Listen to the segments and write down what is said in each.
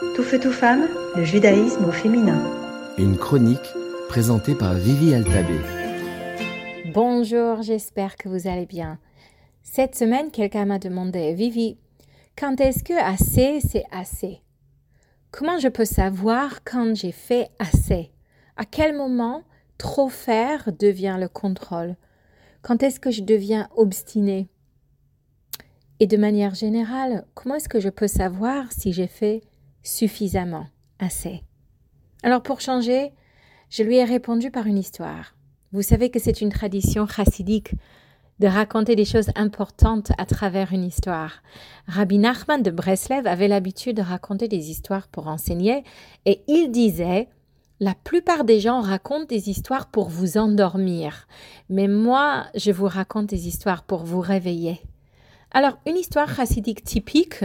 Tout feu, tout femme, le judaïsme au féminin. Une chronique présentée par Vivi Altabé. Bonjour, j'espère que vous allez bien. Cette semaine, quelqu'un m'a demandé, Vivi, quand est-ce que assez, c'est assez? Comment je peux savoir quand j'ai fait assez? À quel moment trop faire devient le contrôle? Quand est-ce que je deviens obstiné Et de manière générale, comment est-ce que je peux savoir si j'ai fait suffisamment, assez Alors pour changer, je lui ai répondu par une histoire. Vous savez que c'est une tradition chassidique de raconter des choses importantes à travers une histoire. Rabbi Nachman de Breslev avait l'habitude de raconter des histoires pour enseigner et il disait la plupart des gens racontent des histoires pour vous endormir, mais moi, je vous raconte des histoires pour vous réveiller. Alors, une histoire chassidique typique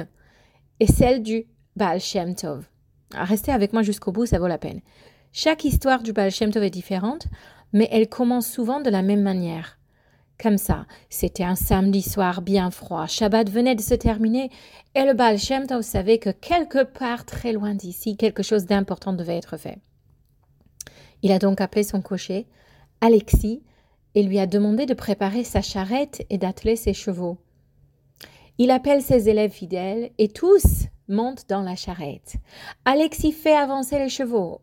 est celle du Baal Shem Tov. Restez avec moi jusqu'au bout, ça vaut la peine. Chaque histoire du Baal Shem Tov est différente, mais elle commence souvent de la même manière. Comme ça, c'était un samedi soir bien froid, Shabbat venait de se terminer, et le Baal Shem Tov savait que quelque part très loin d'ici, quelque chose d'important devait être fait. Il a donc appelé son cocher, Alexis, et lui a demandé de préparer sa charrette et d'atteler ses chevaux. Il appelle ses élèves fidèles, et tous montent dans la charrette. Alexis fait avancer les chevaux,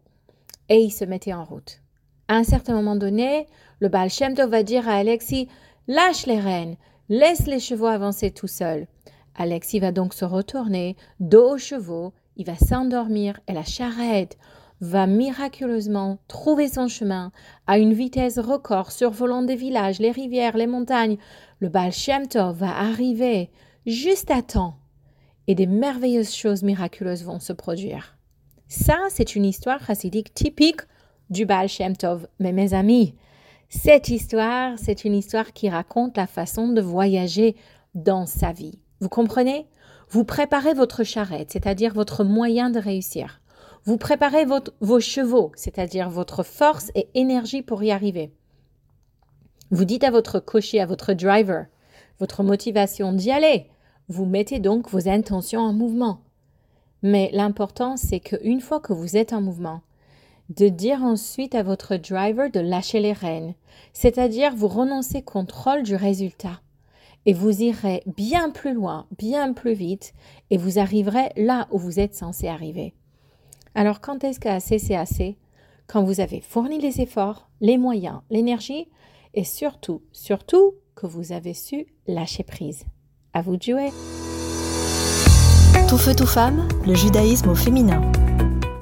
et ils se mettaient en route. À un certain moment donné, le Baal va dire à Alexis Lâche les rênes, laisse les chevaux avancer tout seuls. Alexis va donc se retourner, dos aux chevaux, il va s'endormir et la charrette va miraculeusement trouver son chemin à une vitesse record survolant des villages, les rivières, les montagnes. Le Baal va arriver juste à temps et des merveilleuses choses miraculeuses vont se produire. Ça, c'est une histoire chassidique typique du Baal Shem Tov. Mais mes amis, cette histoire, c'est une histoire qui raconte la façon de voyager dans sa vie. Vous comprenez? Vous préparez votre charrette, c'est-à-dire votre moyen de réussir. Vous préparez vos chevaux, c'est-à-dire votre force et énergie pour y arriver. Vous dites à votre cocher, à votre driver, votre motivation d'y aller. Vous mettez donc vos intentions en mouvement. Mais l'important, c'est qu'une fois que vous êtes en mouvement, de dire ensuite à votre driver de lâcher les rênes, c'est-à-dire vous renoncez contrôle du résultat. Et vous irez bien plus loin, bien plus vite, et vous arriverez là où vous êtes censé arriver. Alors quand est-ce qu'assez c'est assez? Quand vous avez fourni les efforts, les moyens, l'énergie, et surtout, surtout que vous avez su lâcher prise. À vous de jouer. Tout feu, tout femme, le judaïsme au féminin.